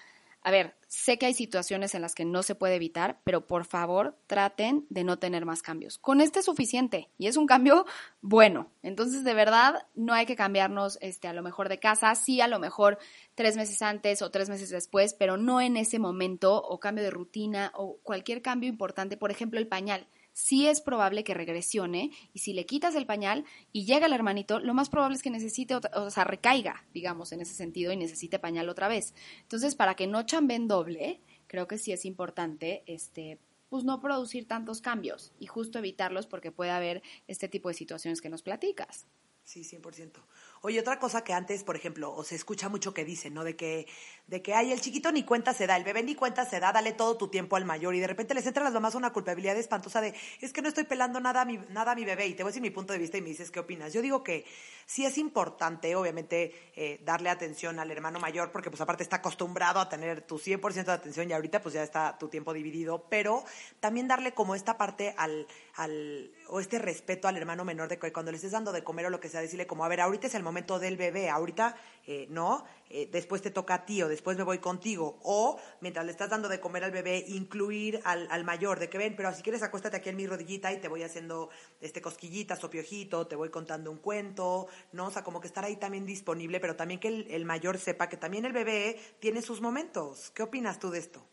A ver, sé que hay situaciones en las que no se puede evitar, pero por favor traten de no tener más cambios. Con este es suficiente y es un cambio bueno. Entonces, de verdad, no hay que cambiarnos este, a lo mejor de casa, sí a lo mejor tres meses antes o tres meses después, pero no en ese momento o cambio de rutina o cualquier cambio importante, por ejemplo, el pañal sí es probable que regresione y si le quitas el pañal y llega el hermanito, lo más probable es que necesite, o sea, recaiga, digamos, en ese sentido y necesite pañal otra vez. Entonces, para que no chamben doble, creo que sí es importante, este, pues no producir tantos cambios y justo evitarlos porque puede haber este tipo de situaciones que nos platicas. Sí, 100%. Oye, otra cosa que antes, por ejemplo, o se escucha mucho que dicen, ¿no? De que, de que, ay, el chiquito ni cuenta se da, el bebé ni cuenta se da, dale todo tu tiempo al mayor. Y de repente les entra a las mamás una culpabilidad espantosa de, es que no estoy pelando nada a mi, nada a mi bebé. Y te voy a decir mi punto de vista y me dices qué opinas. Yo digo que sí es importante, obviamente, eh, darle atención al hermano mayor, porque pues aparte está acostumbrado a tener tu 100% de atención y ahorita pues ya está tu tiempo dividido, pero también darle como esta parte al, al, o este respeto al hermano menor de que cuando le estés dando de comer o lo que sea, decirle como, a ver, ahorita es el momento del bebé, ahorita eh, no, eh, después te toca a ti o después me voy contigo. O mientras le estás dando de comer al bebé, incluir al, al mayor, de que ven, pero si quieres acuéstate aquí en mi rodillita y te voy haciendo este cosquillitas o piojito, te voy contando un cuento, ¿no? O sea, como que estar ahí también disponible, pero también que el, el mayor sepa que también el bebé tiene sus momentos. ¿Qué opinas tú de esto?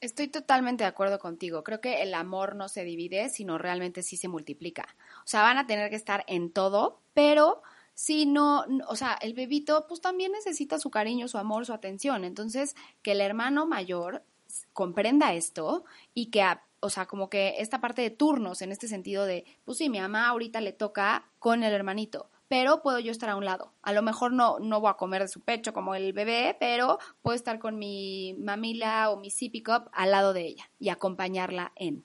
Estoy totalmente de acuerdo contigo. Creo que el amor no se divide, sino realmente sí se multiplica. O sea, van a tener que estar en todo, pero si no, o sea, el bebito pues también necesita su cariño, su amor, su atención. Entonces, que el hermano mayor comprenda esto y que, o sea, como que esta parte de turnos en este sentido de, pues sí, mi mamá ahorita le toca con el hermanito, pero puedo yo estar a un lado. A lo mejor no, no voy a comer de su pecho como el bebé, pero puedo estar con mi mamila o mi sippy cup al lado de ella y acompañarla en.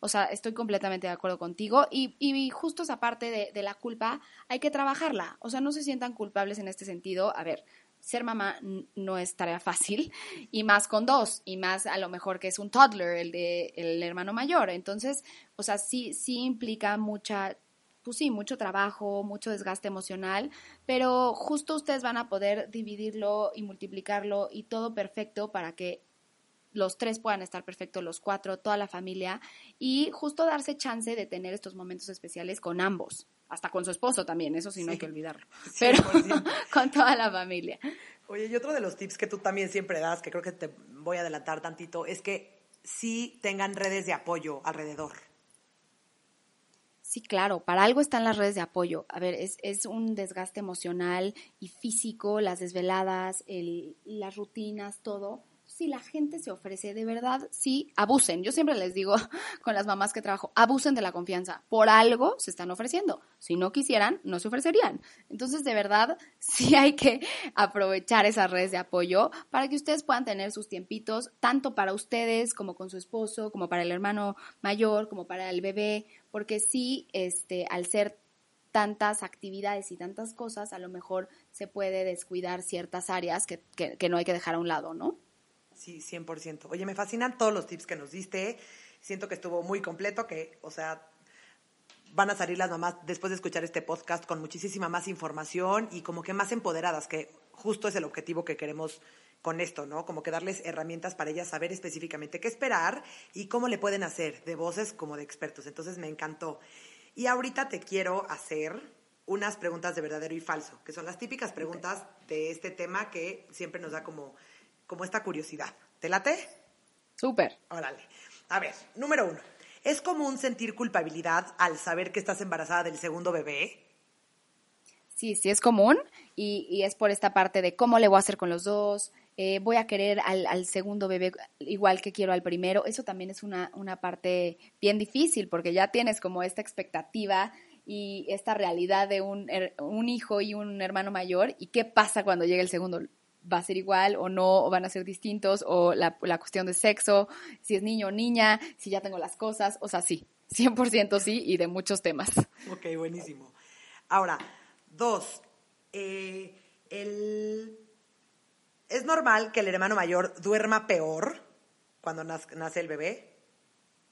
O sea, estoy completamente de acuerdo contigo y, y justo esa parte de, de la culpa hay que trabajarla. O sea, no se sientan culpables en este sentido. A ver, ser mamá no es tarea fácil y más con dos y más a lo mejor que es un toddler el de el hermano mayor entonces o sea sí sí implica mucha pues sí, mucho trabajo, mucho desgaste emocional, pero justo ustedes van a poder dividirlo y multiplicarlo y todo perfecto para que los tres puedan estar perfectos, los cuatro, toda la familia, y justo darse chance de tener estos momentos especiales con ambos, hasta con su esposo también, eso sí no hay que olvidarlo, pero con toda la familia. Oye, y otro de los tips que tú también siempre das, que creo que te voy a adelantar tantito, es que sí tengan redes de apoyo alrededor. Sí, claro, para algo están las redes de apoyo. A ver, es, es un desgaste emocional y físico, las desveladas, el, las rutinas, todo si la gente se ofrece, de verdad, sí, abusen. Yo siempre les digo con las mamás que trabajo, abusen de la confianza. Por algo se están ofreciendo. Si no quisieran, no se ofrecerían. Entonces, de verdad, sí hay que aprovechar esas redes de apoyo para que ustedes puedan tener sus tiempitos, tanto para ustedes como con su esposo, como para el hermano mayor, como para el bebé, porque sí, este, al ser tantas actividades y tantas cosas, a lo mejor se puede descuidar ciertas áreas que, que, no hay que dejar a un lado, ¿no? Sí, 100%. Oye, me fascinan todos los tips que nos diste. Siento que estuvo muy completo, que, o sea, van a salir las mamás después de escuchar este podcast con muchísima más información y como que más empoderadas, que justo es el objetivo que queremos con esto, ¿no? Como que darles herramientas para ellas saber específicamente qué esperar y cómo le pueden hacer, de voces como de expertos. Entonces me encantó. Y ahorita te quiero hacer unas preguntas de verdadero y falso, que son las típicas preguntas de este tema que siempre nos da como como esta curiosidad. ¿Te late? Súper. Órale. A ver, número uno. ¿Es común sentir culpabilidad al saber que estás embarazada del segundo bebé? Sí, sí es común y, es por esta parte de cómo le voy a hacer con los dos, eh, voy a querer al, segundo bebé igual que quiero al primero. Eso también es una, una parte bien difícil porque ya tienes como esta expectativa y esta realidad de un, un hijo y un hermano mayor y qué pasa cuando llega el segundo va a ser igual o no, o van a ser distintos, o la, la cuestión de sexo, si es niño o niña, si ya tengo las cosas, o sea, sí, 100% sí, y de muchos temas. Ok, buenísimo. Ahora, dos, eh, el... ¿es normal que el hermano mayor duerma peor cuando nace el bebé?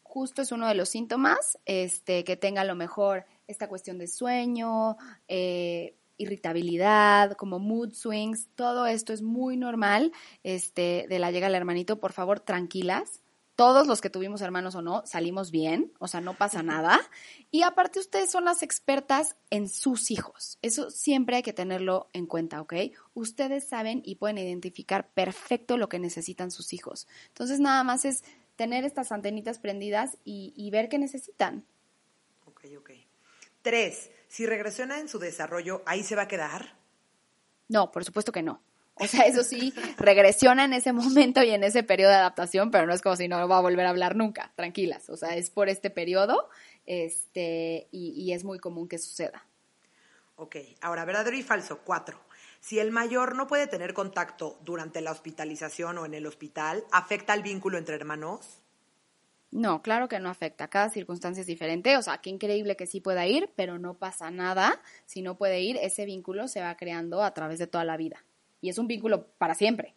Justo es uno de los síntomas, este, que tenga a lo mejor esta cuestión de sueño, eh, irritabilidad, como mood swings, todo esto es muy normal este, de la llega del hermanito. Por favor, tranquilas. Todos los que tuvimos hermanos o no, salimos bien, o sea, no pasa nada. Y aparte ustedes son las expertas en sus hijos. Eso siempre hay que tenerlo en cuenta, ¿ok? Ustedes saben y pueden identificar perfecto lo que necesitan sus hijos. Entonces nada más es tener estas antenitas prendidas y, y ver qué necesitan. Ok, ok. Tres, si regresiona en su desarrollo, ¿ahí se va a quedar? No, por supuesto que no. O sea, eso sí, regresiona en ese momento y en ese periodo de adaptación, pero no es como si no va a volver a hablar nunca, tranquilas. O sea, es por este periodo este, y, y es muy común que suceda. Ok, ahora, verdadero y falso, cuatro. Si el mayor no puede tener contacto durante la hospitalización o en el hospital, ¿afecta el vínculo entre hermanos? No, claro que no afecta. Cada circunstancia es diferente. O sea, qué increíble que sí pueda ir, pero no pasa nada. Si no puede ir, ese vínculo se va creando a través de toda la vida. Y es un vínculo para siempre.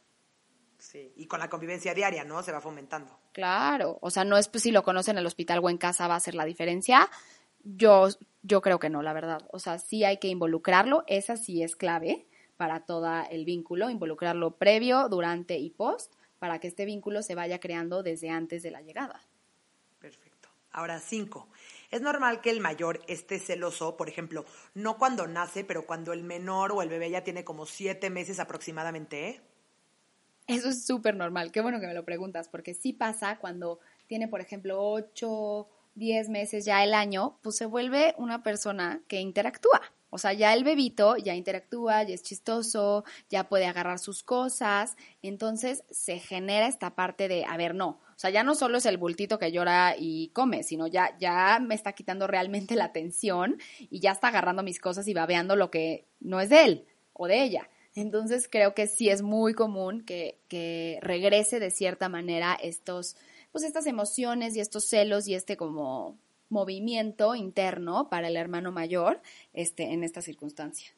Sí, y con la convivencia diaria, ¿no? Se va fomentando. Claro, o sea, no es pues, si lo conocen en el hospital o en casa va a ser la diferencia. Yo, yo creo que no, la verdad. O sea, sí hay que involucrarlo, esa sí es clave para todo el vínculo, involucrarlo previo, durante y post, para que este vínculo se vaya creando desde antes de la llegada. Ahora, cinco. Es normal que el mayor esté celoso, por ejemplo, no cuando nace, pero cuando el menor o el bebé ya tiene como siete meses aproximadamente, ¿eh? Eso es súper normal. Qué bueno que me lo preguntas, porque sí pasa cuando tiene, por ejemplo, 8, 10 meses ya el año, pues se vuelve una persona que interactúa. O sea, ya el bebito ya interactúa, ya es chistoso, ya puede agarrar sus cosas. Entonces se genera esta parte de, a ver, no. Sea, ya no solo es el bultito que llora y come, sino ya, ya me está quitando realmente la atención y ya está agarrando mis cosas y babeando lo que no es de él o de ella. Entonces creo que sí es muy común que, que regrese de cierta manera estos, pues estas emociones y estos celos y este como movimiento interno para el hermano mayor este, en esta circunstancia.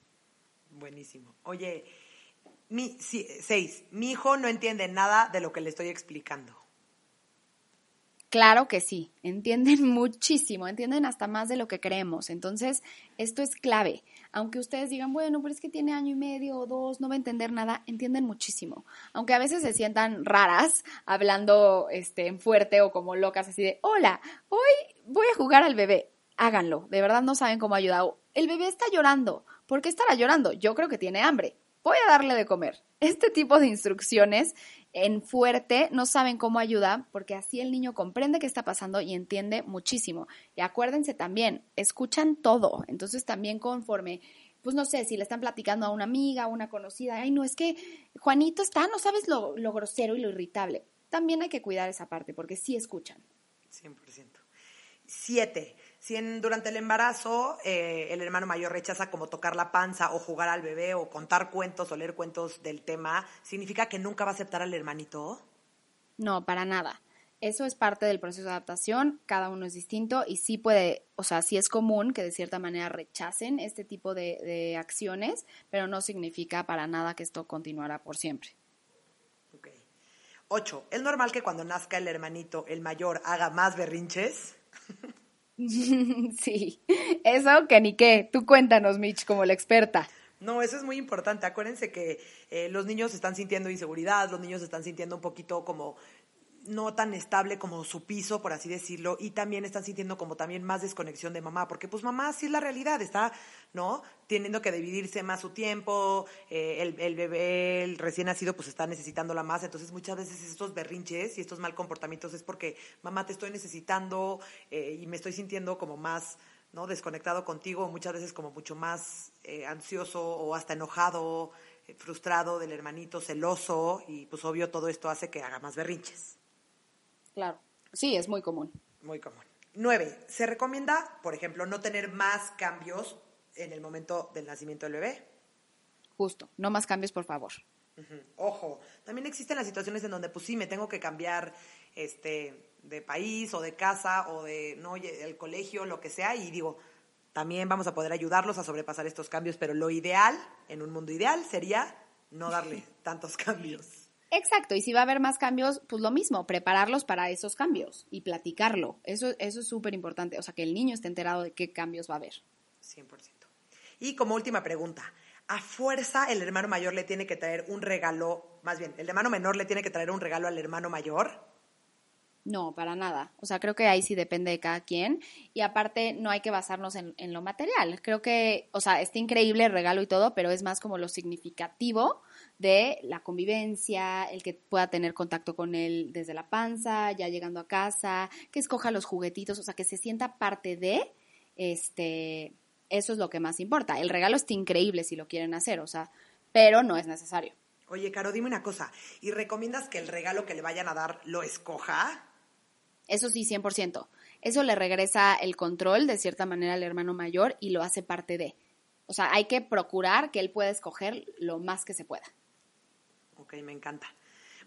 Buenísimo. Oye, mi, seis, mi hijo no entiende nada de lo que le estoy explicando. Claro que sí, entienden muchísimo, entienden hasta más de lo que creemos. Entonces, esto es clave. Aunque ustedes digan, bueno, pero es que tiene año y medio o dos, no va a entender nada, entienden muchísimo. Aunque a veces se sientan raras hablando este, en fuerte o como locas, así de, hola, hoy voy a jugar al bebé. Háganlo, de verdad no saben cómo ayudar. El bebé está llorando. ¿Por qué estará llorando? Yo creo que tiene hambre. Voy a darle de comer. Este tipo de instrucciones en fuerte no saben cómo ayudar porque así el niño comprende qué está pasando y entiende muchísimo. Y acuérdense también, escuchan todo. Entonces también conforme, pues no sé, si le están platicando a una amiga, a una conocida, ay, no, es que Juanito está, no sabes lo, lo grosero y lo irritable. También hay que cuidar esa parte porque sí escuchan. 100%. Siete si durante el embarazo eh, el hermano mayor rechaza como tocar la panza o jugar al bebé o contar cuentos o leer cuentos del tema, ¿significa que nunca va a aceptar al hermanito? No, para nada. Eso es parte del proceso de adaptación, cada uno es distinto y sí puede, o sea, sí es común que de cierta manera rechacen este tipo de, de acciones, pero no significa para nada que esto continuará por siempre. Ok. Ocho, ¿es normal que cuando nazca el hermanito, el mayor, haga más berrinches? sí, eso que ni qué. Tú cuéntanos, Mitch, como la experta. No, eso es muy importante. Acuérdense que eh, los niños están sintiendo inseguridad, los niños están sintiendo un poquito como no tan estable como su piso, por así decirlo, y también están sintiendo como también más desconexión de mamá, porque pues mamá sí es la realidad, está, ¿no? Teniendo que dividirse más su tiempo, eh, el, bebé, el recién nacido, pues está necesitándola más, entonces muchas veces estos berrinches y estos mal comportamientos es porque mamá te estoy necesitando eh, y me estoy sintiendo como más, ¿no? Desconectado contigo, muchas veces como mucho más eh, ansioso o hasta enojado, frustrado del hermanito, celoso, y pues obvio todo esto hace que haga más berrinches. Claro, sí, es muy común. Muy común. Nueve, se recomienda, por ejemplo, no tener más cambios en el momento del nacimiento del bebé. Justo, no más cambios, por favor. Ojo, también existen las situaciones en donde, pues sí, me tengo que cambiar este, de país o de casa o de no el colegio, lo que sea, y digo, también vamos a poder ayudarlos a sobrepasar estos cambios, pero lo ideal, en un mundo ideal, sería no darle tantos cambios. Exacto, y si va a haber más cambios, pues lo mismo, prepararlos para esos cambios y platicarlo. Eso, eso es súper importante, o sea, que el niño esté enterado de qué cambios va a haber. 100%. Y como última pregunta, ¿a fuerza el hermano mayor le tiene que traer un regalo, más bien, el hermano menor le tiene que traer un regalo al hermano mayor? No, para nada. O sea, creo que ahí sí depende de cada quien. Y aparte, no hay que basarnos en, en, lo material. Creo que, o sea, está increíble el regalo y todo, pero es más como lo significativo de la convivencia, el que pueda tener contacto con él desde la panza, ya llegando a casa, que escoja los juguetitos, o sea, que se sienta parte de, este, eso es lo que más importa. El regalo está increíble si lo quieren hacer, o sea, pero no es necesario. Oye, Caro, dime una cosa, ¿y recomiendas que el regalo que le vayan a dar lo escoja? Eso sí, 100%. Eso le regresa el control de cierta manera al hermano mayor y lo hace parte de. O sea, hay que procurar que él pueda escoger lo más que se pueda. Ok, me encanta.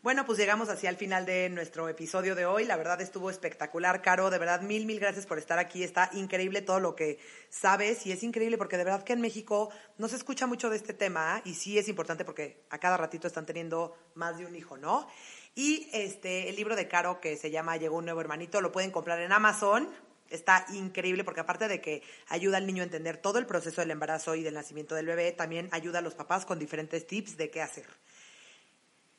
Bueno, pues llegamos así al final de nuestro episodio de hoy. La verdad estuvo espectacular, Caro. De verdad, mil, mil gracias por estar aquí. Está increíble todo lo que sabes y es increíble porque de verdad que en México no se escucha mucho de este tema y sí es importante porque a cada ratito están teniendo más de un hijo, ¿no? Y este, el libro de Caro que se llama Llegó un nuevo hermanito, lo pueden comprar en Amazon. Está increíble porque aparte de que ayuda al niño a entender todo el proceso del embarazo y del nacimiento del bebé, también ayuda a los papás con diferentes tips de qué hacer.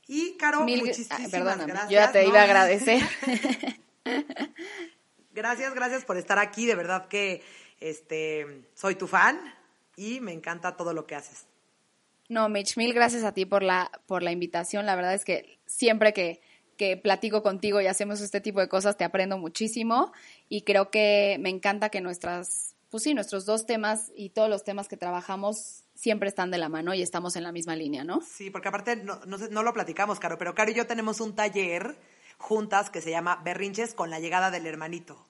Y Caro, muchísimas gracias. Yo ya te iba a agradecer. gracias, gracias por estar aquí. De verdad que este, soy tu fan y me encanta todo lo que haces. No, Mitch, mil gracias a ti por la, por la invitación. La verdad es que siempre que, que platico contigo y hacemos este tipo de cosas te aprendo muchísimo y creo que me encanta que nuestras, pues sí, nuestros dos temas y todos los temas que trabajamos siempre están de la mano y estamos en la misma línea, ¿no? Sí, porque aparte no, no, lo platicamos, Caro, pero Caro y yo tenemos un taller juntas que se llama Berrinches con la llegada del hermanito.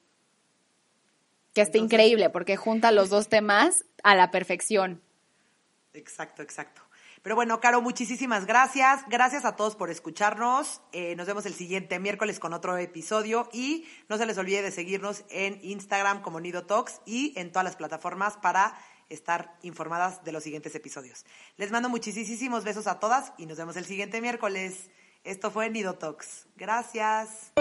Que está increíble porque junta los dos temas a la perfección. Exacto, exacto. Pero bueno, Caro, muchísimas gracias. Gracias a todos por escucharnos. Eh, nos vemos el siguiente miércoles con otro episodio y no se les olvide de seguirnos en Instagram como Nido Talks y en todas las plataformas para estar informadas de los siguientes episodios. Les mando muchísimos besos a todas y nos vemos el siguiente miércoles. Esto fue Nido Talks. Gracias.